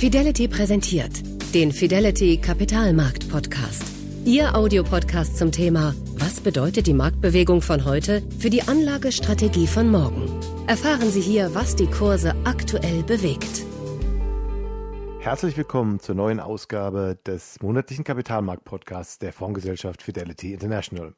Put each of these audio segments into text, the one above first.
Fidelity präsentiert den Fidelity Kapitalmarkt Podcast. Ihr Audiopodcast zum Thema Was bedeutet die Marktbewegung von heute für die Anlagestrategie von morgen? Erfahren Sie hier, was die Kurse aktuell bewegt. Herzlich willkommen zur neuen Ausgabe des monatlichen Kapitalmarkt-Podcasts der Fondsgesellschaft Fidelity International.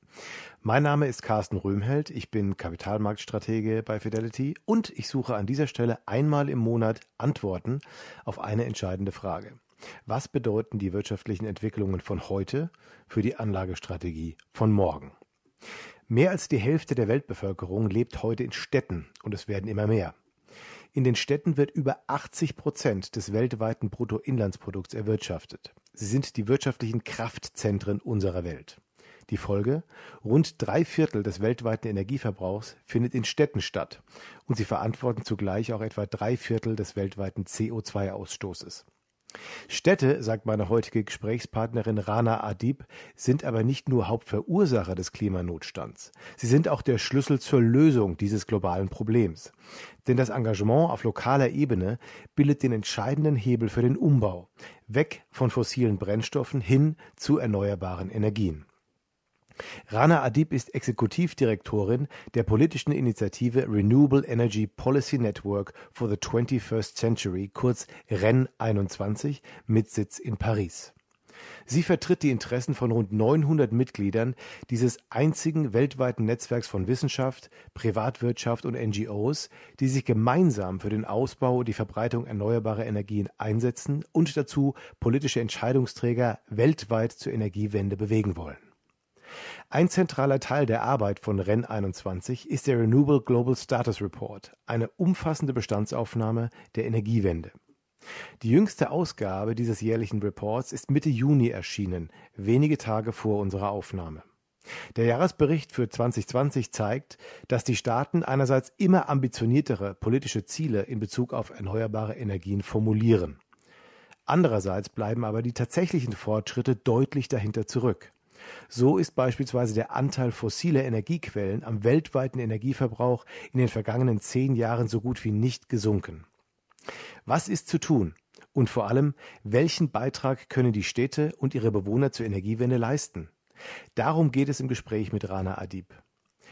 Mein Name ist Carsten Röhmheld, ich bin Kapitalmarktstratege bei Fidelity und ich suche an dieser Stelle einmal im Monat Antworten auf eine entscheidende Frage. Was bedeuten die wirtschaftlichen Entwicklungen von heute für die Anlagestrategie von morgen? Mehr als die Hälfte der Weltbevölkerung lebt heute in Städten und es werden immer mehr. In den Städten wird über 80 Prozent des weltweiten Bruttoinlandsprodukts erwirtschaftet. Sie sind die wirtschaftlichen Kraftzentren unserer Welt. Die Folge? Rund drei Viertel des weltweiten Energieverbrauchs findet in Städten statt und sie verantworten zugleich auch etwa drei Viertel des weltweiten CO2-Ausstoßes. Städte, sagt meine heutige Gesprächspartnerin Rana Adib, sind aber nicht nur Hauptverursacher des Klimanotstands. Sie sind auch der Schlüssel zur Lösung dieses globalen Problems. Denn das Engagement auf lokaler Ebene bildet den entscheidenden Hebel für den Umbau. Weg von fossilen Brennstoffen hin zu erneuerbaren Energien. Rana Adib ist Exekutivdirektorin der politischen Initiative Renewable Energy Policy Network for the 21st Century, kurz REN 21, mit Sitz in Paris. Sie vertritt die Interessen von rund 900 Mitgliedern dieses einzigen weltweiten Netzwerks von Wissenschaft, Privatwirtschaft und NGOs, die sich gemeinsam für den Ausbau und die Verbreitung erneuerbarer Energien einsetzen und dazu politische Entscheidungsträger weltweit zur Energiewende bewegen wollen. Ein zentraler Teil der Arbeit von REN 21 ist der Renewable Global Status Report, eine umfassende Bestandsaufnahme der Energiewende. Die jüngste Ausgabe dieses jährlichen Reports ist Mitte Juni erschienen, wenige Tage vor unserer Aufnahme. Der Jahresbericht für 2020 zeigt, dass die Staaten einerseits immer ambitioniertere politische Ziele in Bezug auf erneuerbare Energien formulieren. Andererseits bleiben aber die tatsächlichen Fortschritte deutlich dahinter zurück. So ist beispielsweise der Anteil fossiler Energiequellen am weltweiten Energieverbrauch in den vergangenen zehn Jahren so gut wie nicht gesunken. Was ist zu tun? Und vor allem, welchen Beitrag können die Städte und ihre Bewohner zur Energiewende leisten? Darum geht es im Gespräch mit Rana Adib.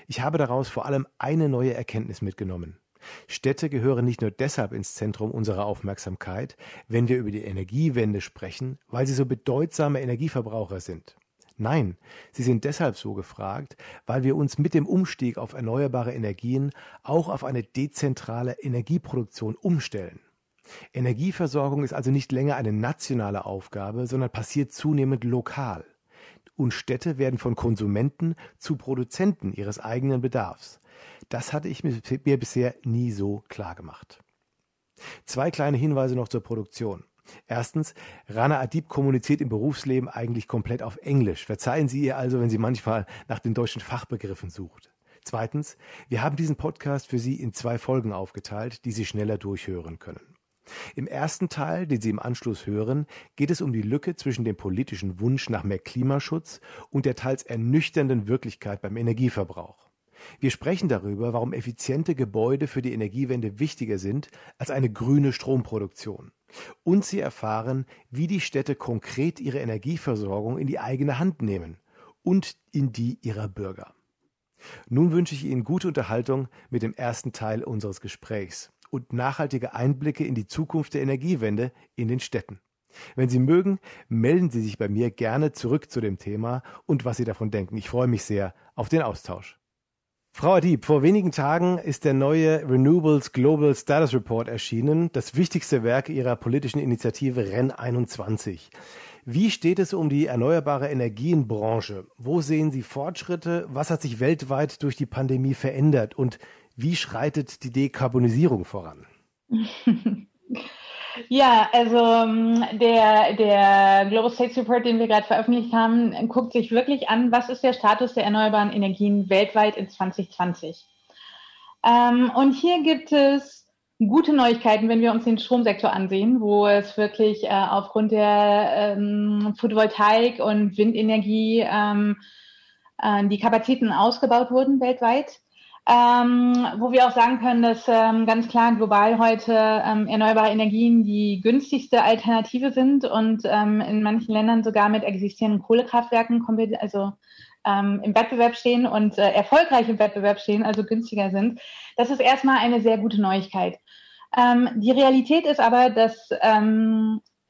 Ich habe daraus vor allem eine neue Erkenntnis mitgenommen. Städte gehören nicht nur deshalb ins Zentrum unserer Aufmerksamkeit, wenn wir über die Energiewende sprechen, weil sie so bedeutsame Energieverbraucher sind. Nein, sie sind deshalb so gefragt, weil wir uns mit dem Umstieg auf erneuerbare Energien auch auf eine dezentrale Energieproduktion umstellen. Energieversorgung ist also nicht länger eine nationale Aufgabe, sondern passiert zunehmend lokal. Und Städte werden von Konsumenten zu Produzenten ihres eigenen Bedarfs. Das hatte ich mir bisher nie so klar gemacht. Zwei kleine Hinweise noch zur Produktion. Erstens, Rana Adib kommuniziert im Berufsleben eigentlich komplett auf Englisch. Verzeihen Sie ihr also, wenn sie manchmal nach den deutschen Fachbegriffen sucht. Zweitens, wir haben diesen Podcast für Sie in zwei Folgen aufgeteilt, die Sie schneller durchhören können. Im ersten Teil, den Sie im Anschluss hören, geht es um die Lücke zwischen dem politischen Wunsch nach mehr Klimaschutz und der teils ernüchternden Wirklichkeit beim Energieverbrauch. Wir sprechen darüber, warum effiziente Gebäude für die Energiewende wichtiger sind als eine grüne Stromproduktion. Und Sie erfahren, wie die Städte konkret ihre Energieversorgung in die eigene Hand nehmen und in die ihrer Bürger. Nun wünsche ich Ihnen gute Unterhaltung mit dem ersten Teil unseres Gesprächs und nachhaltige Einblicke in die Zukunft der Energiewende in den Städten. Wenn Sie mögen, melden Sie sich bei mir gerne zurück zu dem Thema und was Sie davon denken. Ich freue mich sehr auf den Austausch. Frau Adib, vor wenigen Tagen ist der neue Renewables Global Status Report erschienen, das wichtigste Werk Ihrer politischen Initiative REN 21. Wie steht es um die erneuerbare Energienbranche? Wo sehen Sie Fortschritte? Was hat sich weltweit durch die Pandemie verändert? Und wie schreitet die Dekarbonisierung voran? Ja, also ähm, der, der Global States Report, den wir gerade veröffentlicht haben, guckt sich wirklich an, was ist der Status der erneuerbaren Energien weltweit in 2020. Ähm, und hier gibt es gute Neuigkeiten, wenn wir uns den Stromsektor ansehen, wo es wirklich äh, aufgrund der ähm, Photovoltaik und Windenergie ähm, äh, die Kapazitäten ausgebaut wurden weltweit. Ähm, wo wir auch sagen können, dass ähm, ganz klar global heute ähm, erneuerbare Energien die günstigste Alternative sind und ähm, in manchen Ländern sogar mit existierenden Kohlekraftwerken also ähm, im Wettbewerb stehen und äh, erfolgreich im Wettbewerb stehen, also günstiger sind. Das ist erstmal eine sehr gute Neuigkeit. Ähm, die Realität ist aber, dass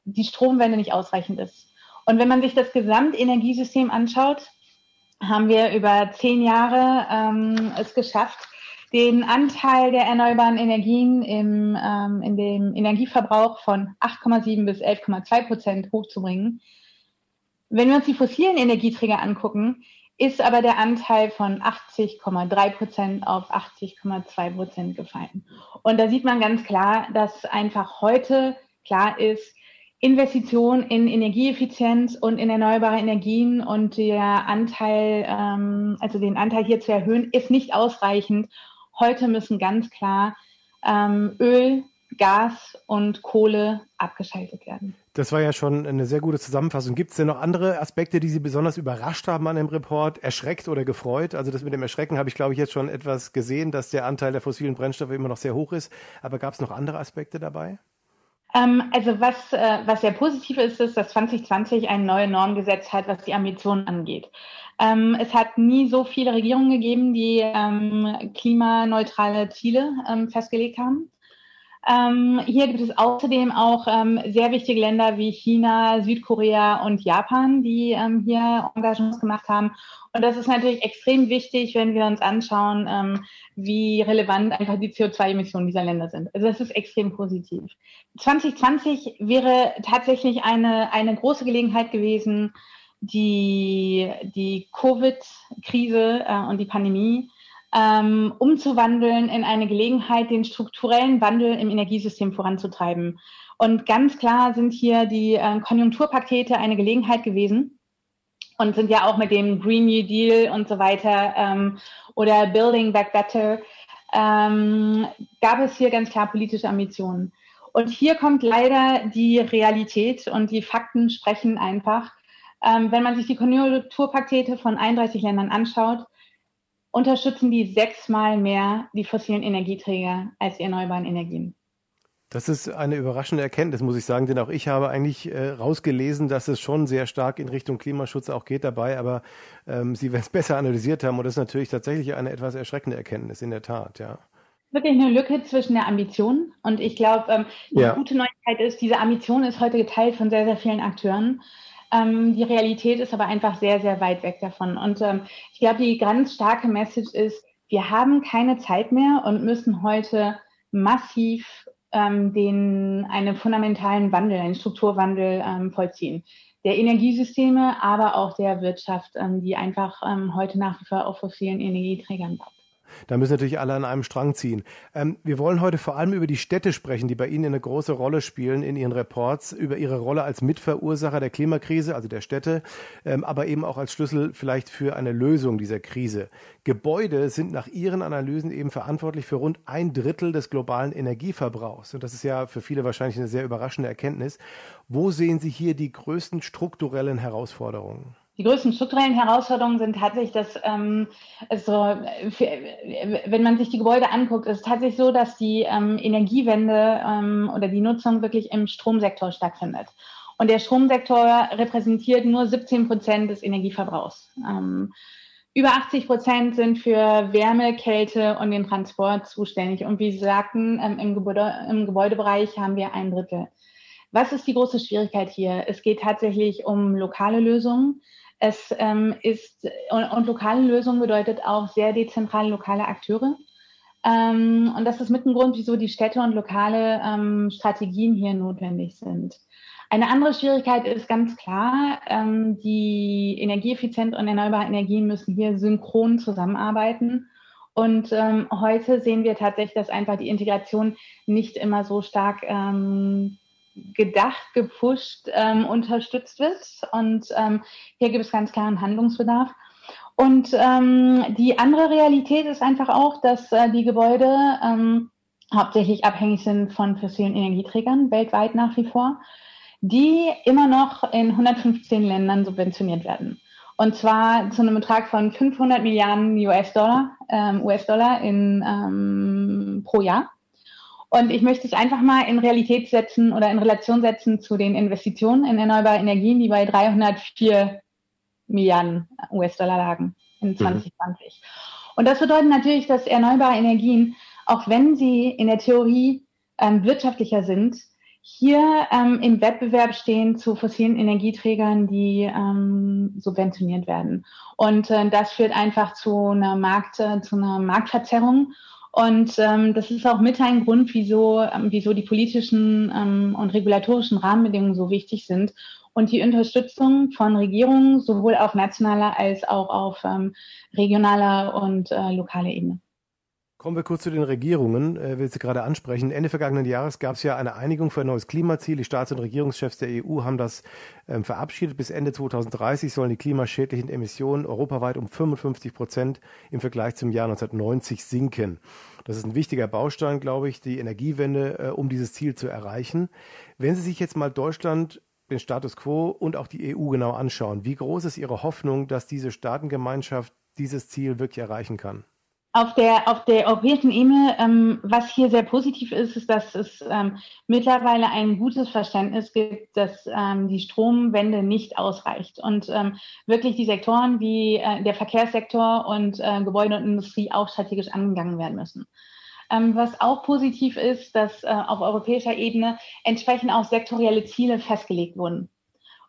die Stromwende nicht ausreichend ist. Und wenn man sich das Gesamtenergiesystem anschaut, haben wir über zehn Jahre ähm, es geschafft, den Anteil der erneuerbaren Energien im, ähm, in dem Energieverbrauch von 8,7 bis 11,2 Prozent hochzubringen. Wenn wir uns die fossilen Energieträger angucken, ist aber der Anteil von 80,3 Prozent auf 80,2 Prozent gefallen. Und da sieht man ganz klar, dass einfach heute klar ist, Investition in Energieeffizienz und in erneuerbare Energien und der Anteil, ähm, also den Anteil hier zu erhöhen, ist nicht ausreichend. Heute müssen ganz klar ähm, Öl, Gas und Kohle abgeschaltet werden. Das war ja schon eine sehr gute Zusammenfassung. Gibt es denn noch andere Aspekte, die Sie besonders überrascht haben an dem Report, erschreckt oder gefreut? Also das mit dem Erschrecken habe ich, glaube ich, jetzt schon etwas gesehen, dass der Anteil der fossilen Brennstoffe immer noch sehr hoch ist. Aber gab es noch andere Aspekte dabei? Ähm, also was, äh, was sehr positiv ist, ist, dass 2020 eine neue Norm gesetzt hat, was die Ambitionen angeht. Ähm, es hat nie so viele Regierungen gegeben, die ähm, klimaneutrale Ziele festgelegt haben. Ähm, hier gibt es außerdem auch ähm, sehr wichtige Länder wie China, Südkorea und Japan, die ähm, hier Engagements gemacht haben. Und das ist natürlich extrem wichtig, wenn wir uns anschauen, ähm, wie relevant einfach die CO2-Emissionen dieser Länder sind. Also das ist extrem positiv. 2020 wäre tatsächlich eine, eine große Gelegenheit gewesen, die, die Covid-Krise äh, und die Pandemie ähm, umzuwandeln in eine Gelegenheit, den strukturellen Wandel im Energiesystem voranzutreiben. Und ganz klar sind hier die äh, Konjunkturpakete eine Gelegenheit gewesen und sind ja auch mit dem Green New Deal und so weiter ähm, oder Building Back Better ähm, gab es hier ganz klar politische Ambitionen. Und hier kommt leider die Realität und die Fakten sprechen einfach. Ähm, wenn man sich die Konjunkturpakete von 31 Ländern anschaut, unterstützen die sechsmal mehr die fossilen Energieträger als die erneuerbaren Energien. Das ist eine überraschende Erkenntnis, muss ich sagen, denn auch ich habe eigentlich äh, rausgelesen, dass es schon sehr stark in Richtung Klimaschutz auch geht dabei, aber ähm, Sie werden es besser analysiert haben und das ist natürlich tatsächlich eine etwas erschreckende Erkenntnis, in der Tat, ja. Wirklich eine Lücke zwischen der Ambition und ich glaube, ähm, die ja. gute Neuigkeit ist, diese Ambition ist heute geteilt von sehr, sehr vielen Akteuren. Ähm, die Realität ist aber einfach sehr, sehr weit weg davon. Und ähm, ich glaube, die ganz starke Message ist, wir haben keine Zeit mehr und müssen heute massiv ähm, den, einen fundamentalen Wandel, einen Strukturwandel ähm, vollziehen. Der Energiesysteme, aber auch der Wirtschaft, ähm, die einfach ähm, heute nach wie vor auf fossilen Energieträgern baut. Da müssen natürlich alle an einem Strang ziehen. Ähm, wir wollen heute vor allem über die Städte sprechen, die bei Ihnen eine große Rolle spielen in Ihren Reports, über Ihre Rolle als Mitverursacher der Klimakrise, also der Städte, ähm, aber eben auch als Schlüssel vielleicht für eine Lösung dieser Krise. Gebäude sind nach Ihren Analysen eben verantwortlich für rund ein Drittel des globalen Energieverbrauchs. Und das ist ja für viele wahrscheinlich eine sehr überraschende Erkenntnis. Wo sehen Sie hier die größten strukturellen Herausforderungen? Die größten strukturellen Herausforderungen sind tatsächlich, dass ähm, für, wenn man sich die Gebäude anguckt, ist tatsächlich so, dass die ähm, Energiewende ähm, oder die Nutzung wirklich im Stromsektor stattfindet. Und der Stromsektor repräsentiert nur 17 Prozent des Energieverbrauchs. Ähm, über 80 Prozent sind für Wärme, Kälte und den Transport zuständig. Und wie Sie sagten, ähm, im, Gebäude, im Gebäudebereich haben wir ein Drittel. Was ist die große Schwierigkeit hier? Es geht tatsächlich um lokale Lösungen. Es ähm, ist, und, und, lokale Lösung bedeutet auch sehr dezentrale lokale Akteure. Ähm, und das ist mit ein Grund, wieso die Städte und lokale ähm, Strategien hier notwendig sind. Eine andere Schwierigkeit ist ganz klar, ähm, die energieeffizient und erneuerbare Energien müssen hier synchron zusammenarbeiten. Und ähm, heute sehen wir tatsächlich, dass einfach die Integration nicht immer so stark ähm, gedacht, gepusht, ähm, unterstützt wird. Und ähm, hier gibt es ganz klaren Handlungsbedarf. Und ähm, die andere Realität ist einfach auch, dass äh, die Gebäude ähm, hauptsächlich abhängig sind von fossilen Energieträgern, weltweit nach wie vor, die immer noch in 115 Ländern subventioniert werden. Und zwar zu einem Betrag von 500 Milliarden US-Dollar ähm, US-Dollar ähm, pro Jahr. Und ich möchte es einfach mal in Realität setzen oder in Relation setzen zu den Investitionen in erneuerbare Energien, die bei 304 Milliarden US-Dollar lagen in 2020. Mhm. Und das bedeutet natürlich, dass erneuerbare Energien, auch wenn sie in der Theorie ähm, wirtschaftlicher sind, hier ähm, im Wettbewerb stehen zu fossilen Energieträgern, die ähm, subventioniert werden. Und äh, das führt einfach zu einer Markt, äh, zu einer Marktverzerrung. Und ähm, das ist auch mit ein Grund, wieso, ähm, wieso die politischen ähm, und regulatorischen Rahmenbedingungen so wichtig sind und die Unterstützung von Regierungen sowohl auf nationaler als auch auf ähm, regionaler und äh, lokaler Ebene. Kommen wir kurz zu den Regierungen, äh, will Sie gerade ansprechen. Ende vergangenen Jahres gab es ja eine Einigung für ein neues Klimaziel. Die Staats- und Regierungschefs der EU haben das ähm, verabschiedet. Bis Ende 2030 sollen die klimaschädlichen Emissionen europaweit um 55 Prozent im Vergleich zum Jahr 1990 sinken. Das ist ein wichtiger Baustein, glaube ich, die Energiewende, äh, um dieses Ziel zu erreichen. Wenn Sie sich jetzt mal Deutschland den Status quo und auch die EU genau anschauen, wie groß ist Ihre Hoffnung, dass diese Staatengemeinschaft dieses Ziel wirklich erreichen kann? Auf der, auf der europäischen Ebene, ähm, was hier sehr positiv ist, ist, dass es ähm, mittlerweile ein gutes Verständnis gibt, dass ähm, die Stromwende nicht ausreicht und ähm, wirklich die Sektoren wie äh, der Verkehrssektor und äh, Gebäude und Industrie auch strategisch angegangen werden müssen. Ähm, was auch positiv ist, dass äh, auf europäischer Ebene entsprechend auch sektorielle Ziele festgelegt wurden.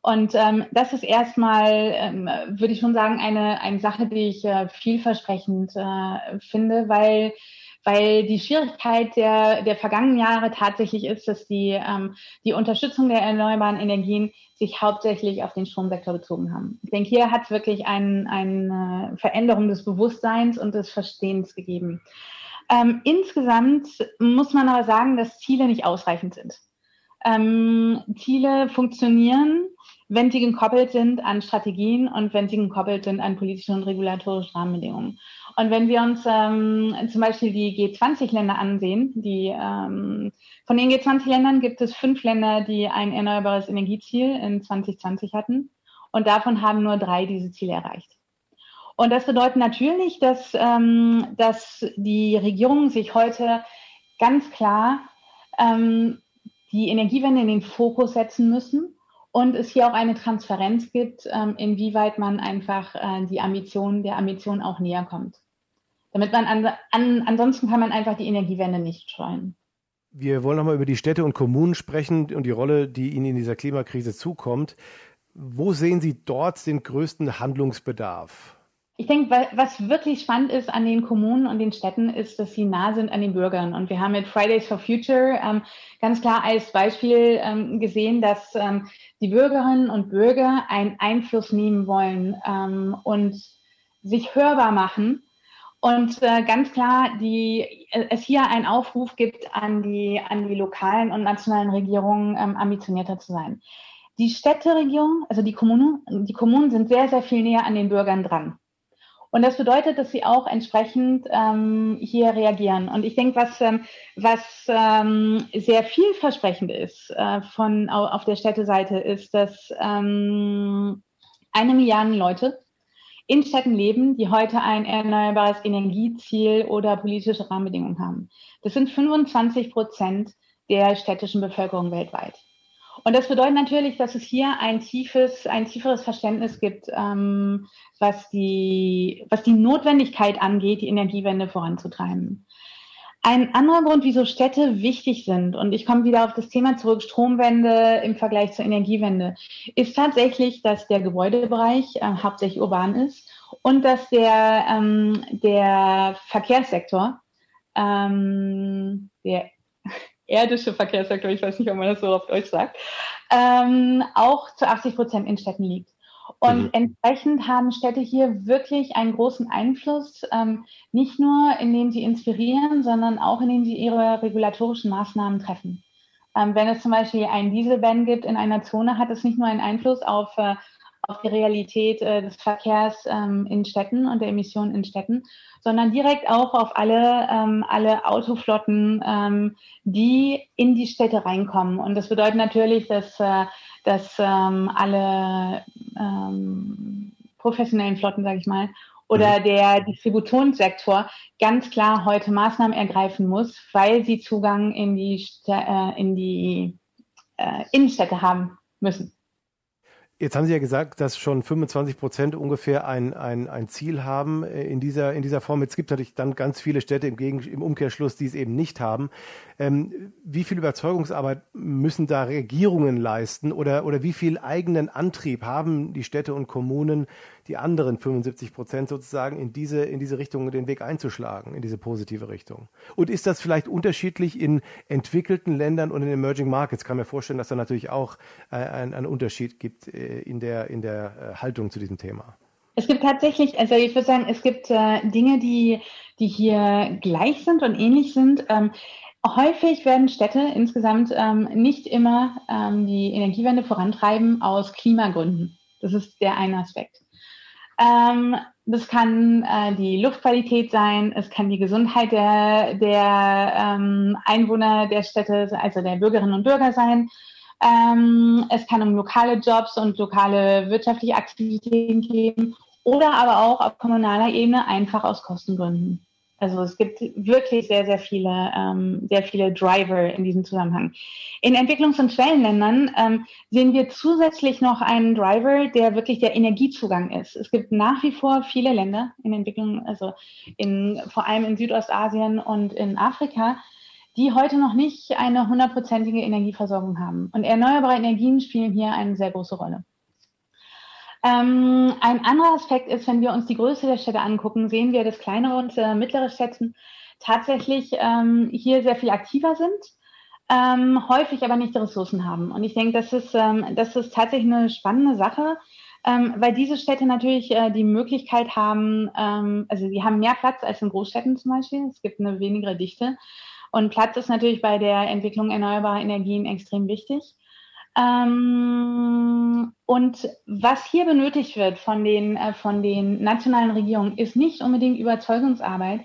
Und ähm, das ist erstmal, ähm, würde ich schon sagen, eine, eine Sache, die ich äh, vielversprechend äh, finde, weil weil die Schwierigkeit der, der vergangenen Jahre tatsächlich ist, dass die, ähm, die Unterstützung der erneuerbaren Energien sich hauptsächlich auf den Stromsektor bezogen haben. Ich denke, hier hat es wirklich ein, eine Veränderung des Bewusstseins und des Verstehens gegeben. Ähm, insgesamt muss man aber sagen, dass Ziele nicht ausreichend sind. Ähm, Ziele funktionieren, wenn sie gekoppelt sind an Strategien und wenn sie gekoppelt sind an politische und regulatorische Rahmenbedingungen. Und wenn wir uns ähm, zum Beispiel die G20-Länder ansehen, die ähm, von den G20-Ländern gibt es fünf Länder, die ein erneuerbares Energieziel in 2020 hatten. Und davon haben nur drei diese Ziele erreicht. Und das bedeutet natürlich, dass, ähm, dass die Regierungen sich heute ganz klar ähm, die Energiewende in den Fokus setzen müssen und es hier auch eine Transparenz gibt, ähm, inwieweit man einfach äh, die Ambitionen der Ambition auch näher kommt. Damit man an, an, ansonsten kann man einfach die Energiewende nicht scheuen. Wir wollen nochmal über die Städte und Kommunen sprechen und die Rolle, die ihnen in dieser Klimakrise zukommt. Wo sehen Sie dort den größten Handlungsbedarf? Ich denke, was wirklich spannend ist an den Kommunen und den Städten, ist, dass sie nah sind an den Bürgern. Und wir haben mit Fridays for Future ähm, ganz klar als Beispiel ähm, gesehen, dass ähm, die Bürgerinnen und Bürger einen Einfluss nehmen wollen ähm, und sich hörbar machen. Und äh, ganz klar, die, äh, es hier einen Aufruf gibt an die, an die lokalen und nationalen Regierungen, ähm, ambitionierter zu sein. Die Städteregierung, also die Kommunen, die Kommunen sind sehr, sehr viel näher an den Bürgern dran. Und das bedeutet, dass sie auch entsprechend ähm, hier reagieren. Und ich denke, was, ähm, was ähm, sehr vielversprechend ist äh, von auf der Städteseite, ist, dass ähm, eine Milliarde Leute in Städten leben, die heute ein erneuerbares Energieziel oder politische Rahmenbedingungen haben. Das sind 25 Prozent der städtischen Bevölkerung weltweit. Und das bedeutet natürlich, dass es hier ein tiefes, ein tieferes Verständnis gibt, ähm, was die, was die Notwendigkeit angeht, die Energiewende voranzutreiben. Ein anderer Grund, wieso Städte wichtig sind, und ich komme wieder auf das Thema zurück, Stromwende im Vergleich zur Energiewende, ist tatsächlich, dass der Gebäudebereich äh, hauptsächlich urban ist und dass der, ähm, der Verkehrssektor, ähm, der erdische Verkehrssektor, ich weiß nicht, ob man das so auf Deutsch sagt, ähm, auch zu 80 Prozent in Städten liegt. Und mhm. entsprechend haben Städte hier wirklich einen großen Einfluss, ähm, nicht nur indem sie inspirieren, sondern auch indem sie ihre regulatorischen Maßnahmen treffen. Ähm, wenn es zum Beispiel ein Dieselban gibt in einer Zone, hat es nicht nur einen Einfluss auf äh, auf die Realität äh, des Verkehrs ähm, in Städten und der Emissionen in Städten, sondern direkt auch auf alle, ähm, alle Autoflotten, ähm, die in die Städte reinkommen. Und das bedeutet natürlich, dass, äh, dass ähm, alle ähm, professionellen Flotten, sage ich mal, oder mhm. der Distributionssektor ganz klar heute Maßnahmen ergreifen muss, weil sie Zugang in die, äh, in die äh, Innenstädte haben müssen. Jetzt haben Sie ja gesagt, dass schon 25 Prozent ungefähr ein, ein, ein Ziel haben äh, in dieser, in dieser Form. Jetzt gibt es natürlich dann ganz viele Städte im, Gegen, im Umkehrschluss, die es eben nicht haben. Ähm, wie viel Überzeugungsarbeit müssen da Regierungen leisten oder, oder wie viel eigenen Antrieb haben die Städte und Kommunen, die anderen 75 Prozent sozusagen in diese, in diese Richtung den Weg einzuschlagen, in diese positive Richtung? Und ist das vielleicht unterschiedlich in entwickelten Ländern und in Emerging Markets? Ich kann mir vorstellen, dass da natürlich auch äh, ein, einen Unterschied gibt äh, in der, in der äh, Haltung zu diesem Thema. Es gibt tatsächlich, also ich würde sagen, es gibt äh, Dinge, die, die hier gleich sind und ähnlich sind. Ähm, häufig werden Städte insgesamt ähm, nicht immer ähm, die Energiewende vorantreiben aus Klimagründen. Das ist der eine Aspekt. Ähm, das kann äh, die Luftqualität sein, es kann die Gesundheit der, der ähm, Einwohner der Städte, also der Bürgerinnen und Bürger sein. Ähm, es kann um lokale Jobs und lokale wirtschaftliche Aktivitäten gehen oder aber auch auf kommunaler Ebene einfach aus Kostengründen. Also es gibt wirklich sehr, sehr viele, ähm, sehr viele Driver in diesem Zusammenhang. In Entwicklungs- und Schwellenländern ähm, sehen wir zusätzlich noch einen Driver, der wirklich der Energiezugang ist. Es gibt nach wie vor viele Länder in Entwicklung, also in, vor allem in Südostasien und in Afrika, die heute noch nicht eine hundertprozentige Energieversorgung haben. Und erneuerbare Energien spielen hier eine sehr große Rolle. Ähm, ein anderer Aspekt ist, wenn wir uns die Größe der Städte angucken, sehen wir, dass kleinere und äh, mittlere Städte tatsächlich ähm, hier sehr viel aktiver sind, ähm, häufig aber nicht die Ressourcen haben. Und ich denke, das ist, ähm, das ist tatsächlich eine spannende Sache, ähm, weil diese Städte natürlich äh, die Möglichkeit haben, ähm, also sie haben mehr Platz als in Großstädten zum Beispiel. Es gibt eine weniger Dichte. Und Platz ist natürlich bei der Entwicklung erneuerbarer Energien extrem wichtig. Ähm, und was hier benötigt wird von den, äh, von den nationalen Regierungen, ist nicht unbedingt Überzeugungsarbeit,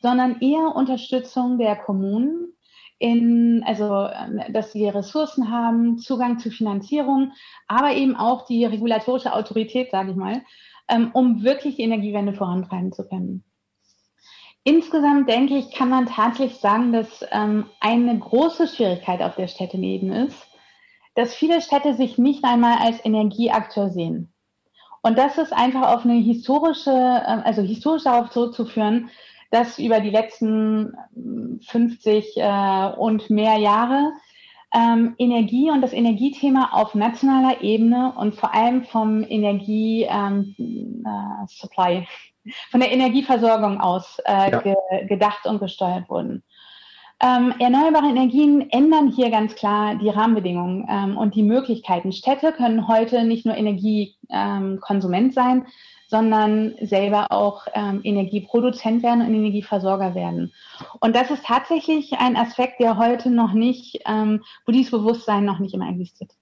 sondern eher Unterstützung der Kommunen, in, also äh, dass sie Ressourcen haben, Zugang zu Finanzierung, aber eben auch die regulatorische Autorität, sage ich mal, ähm, um wirklich die Energiewende vorantreiben zu können. Insgesamt denke ich, kann man tatsächlich sagen, dass ähm, eine große Schwierigkeit auf der Städtenebene ist, dass viele Städte sich nicht einmal als Energieakteur sehen. Und das ist einfach auf eine historische, äh, also historisch darauf zurückzuführen, dass über die letzten 50 äh, und mehr Jahre ähm, Energie und das Energiethema auf nationaler Ebene und vor allem vom Energie ähm, äh, Supply, von der Energieversorgung aus äh, ja. ge gedacht und gesteuert wurden. Ähm, erneuerbare Energien ändern hier ganz klar die Rahmenbedingungen ähm, und die Möglichkeiten. Städte können heute nicht nur Energiekonsument ähm, sein, sondern selber auch ähm, Energieproduzent werden und Energieversorger werden. Und das ist tatsächlich ein Aspekt, der heute noch nicht, ähm, wo dieses Bewusstsein noch nicht immer existiert.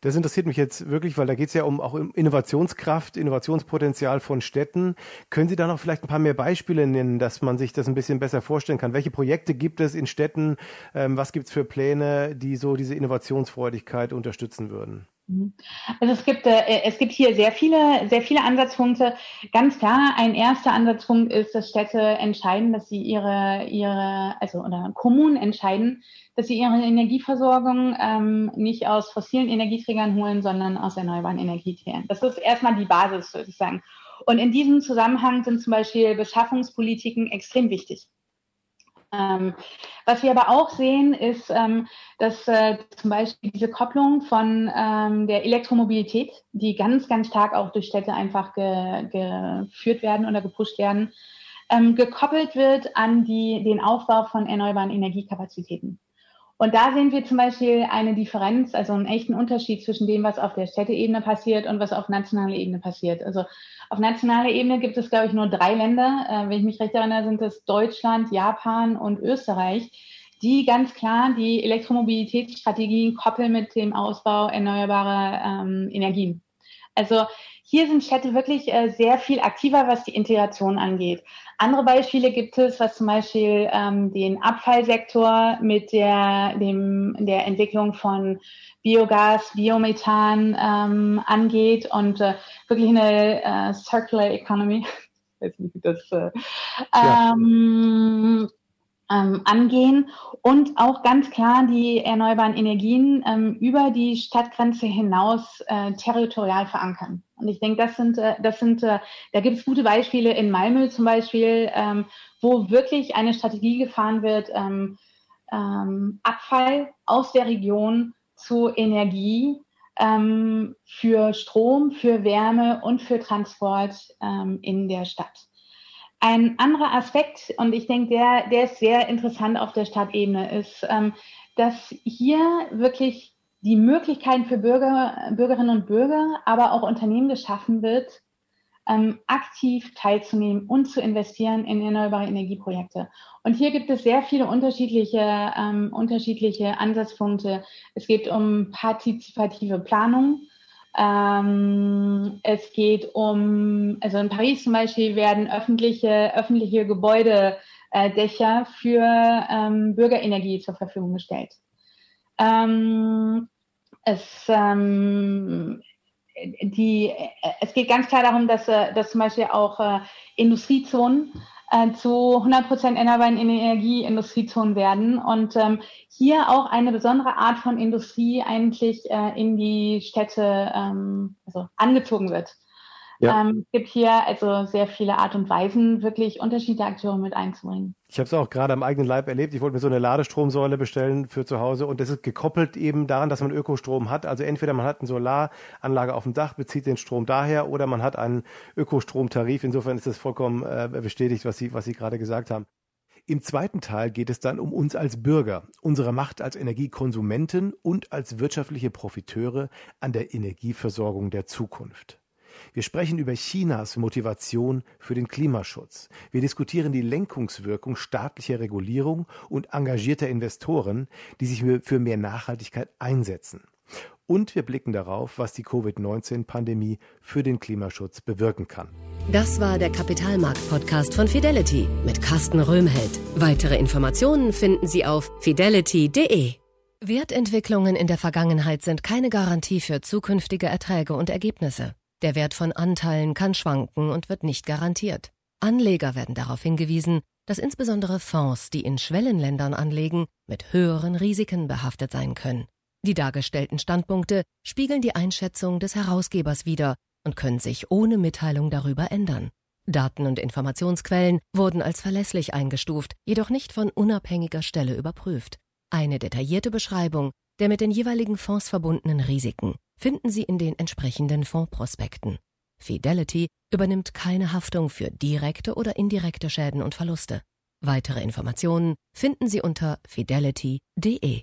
Das interessiert mich jetzt wirklich, weil da geht es ja um auch Innovationskraft, Innovationspotenzial von Städten. Können Sie da noch vielleicht ein paar mehr Beispiele nennen, dass man sich das ein bisschen besser vorstellen kann? Welche Projekte gibt es in Städten? Ähm, was gibt es für Pläne, die so diese Innovationsfreudigkeit unterstützen würden? Mhm. Also es gibt, äh, es gibt hier sehr viele, sehr viele Ansatzpunkte. Ganz klar, ein erster Ansatzpunkt ist, dass Städte entscheiden, dass sie ihre, ihre, also oder Kommunen entscheiden, dass sie ihre Energieversorgung ähm, nicht aus fossilen Energieträgern holen, sondern aus erneuerbaren Energieträgern. Das ist erstmal die Basis, würde ich sagen. Und in diesem Zusammenhang sind zum Beispiel Beschaffungspolitiken extrem wichtig. Ähm, was wir aber auch sehen, ist, ähm, dass äh, zum Beispiel diese Kopplung von ähm, der Elektromobilität, die ganz, ganz stark auch durch Städte einfach ge geführt werden oder gepusht werden, ähm, gekoppelt wird an die, den Aufbau von erneuerbaren Energiekapazitäten. Und da sehen wir zum Beispiel eine Differenz, also einen echten Unterschied zwischen dem, was auf der Städteebene passiert und was auf nationaler Ebene passiert. Also auf nationaler Ebene gibt es, glaube ich, nur drei Länder. Äh, wenn ich mich recht erinnere, sind es Deutschland, Japan und Österreich, die ganz klar die Elektromobilitätsstrategien koppeln mit dem Ausbau erneuerbarer ähm, Energien. Also hier sind Städte wirklich äh, sehr viel aktiver, was die Integration angeht. Andere Beispiele gibt es, was zum Beispiel ähm, den Abfallsektor mit der, dem, der Entwicklung von Biogas, Biomethan ähm, angeht und äh, wirklich eine äh, Circular Economy, ich weiß nicht, wie das äh, ja. ähm, ähm, angehen und auch ganz klar die erneuerbaren Energien ähm, über die Stadtgrenze hinaus äh, territorial verankern. Und ich denke, das sind, äh, das sind, äh, da gibt es gute Beispiele in Malmö zum Beispiel, ähm, wo wirklich eine Strategie gefahren wird, ähm, ähm, Abfall aus der Region zu Energie ähm, für Strom, für Wärme und für Transport ähm, in der Stadt. Ein anderer Aspekt, und ich denke, der, der ist sehr interessant auf der Stadtebene, ist, ähm, dass hier wirklich die Möglichkeiten für Bürger, Bürgerinnen und Bürger, aber auch Unternehmen geschaffen wird, ähm, aktiv teilzunehmen und zu investieren in erneuerbare Energieprojekte. Und hier gibt es sehr viele unterschiedliche, ähm, unterschiedliche Ansatzpunkte. Es geht um partizipative Planung. Ähm, es geht um, also in Paris zum Beispiel werden öffentliche, öffentliche Gebäudedächer für ähm, Bürgerenergie zur Verfügung gestellt. Ähm, es, ähm, die, es geht ganz klar darum, dass, äh, dass zum Beispiel auch äh, Industriezonen äh, zu 100 Prozent erneuerbaren Energie Industriezonen werden und ähm, hier auch eine besondere Art von Industrie eigentlich äh, in die Städte ähm, also angezogen wird. Ja. Ähm, es gibt hier also sehr viele Art und Weisen, wirklich unterschiedliche Akteure mit einzubringen. Ich habe es auch gerade am eigenen Leib erlebt. Ich wollte mir so eine Ladestromsäule bestellen für zu Hause und das ist gekoppelt eben daran, dass man Ökostrom hat. Also entweder man hat eine Solaranlage auf dem Dach, bezieht den Strom daher oder man hat einen Ökostromtarif. Insofern ist das vollkommen äh, bestätigt, was Sie, was Sie gerade gesagt haben. Im zweiten Teil geht es dann um uns als Bürger, unsere Macht als Energiekonsumenten und als wirtschaftliche Profiteure an der Energieversorgung der Zukunft. Wir sprechen über Chinas Motivation für den Klimaschutz. Wir diskutieren die Lenkungswirkung staatlicher Regulierung und engagierter Investoren, die sich für mehr Nachhaltigkeit einsetzen. Und wir blicken darauf, was die Covid-19-Pandemie für den Klimaschutz bewirken kann. Das war der Kapitalmarkt-Podcast von Fidelity mit Carsten Röhmheld. Weitere Informationen finden Sie auf fidelity.de. Wertentwicklungen in der Vergangenheit sind keine Garantie für zukünftige Erträge und Ergebnisse. Der Wert von Anteilen kann schwanken und wird nicht garantiert. Anleger werden darauf hingewiesen, dass insbesondere Fonds, die in Schwellenländern anlegen, mit höheren Risiken behaftet sein können. Die dargestellten Standpunkte spiegeln die Einschätzung des Herausgebers wider und können sich ohne Mitteilung darüber ändern. Daten und Informationsquellen wurden als verlässlich eingestuft, jedoch nicht von unabhängiger Stelle überprüft. Eine detaillierte Beschreibung der mit den jeweiligen Fonds verbundenen Risiken finden Sie in den entsprechenden Fondsprospekten. Fidelity übernimmt keine Haftung für direkte oder indirekte Schäden und Verluste. Weitere Informationen finden Sie unter fidelity.de.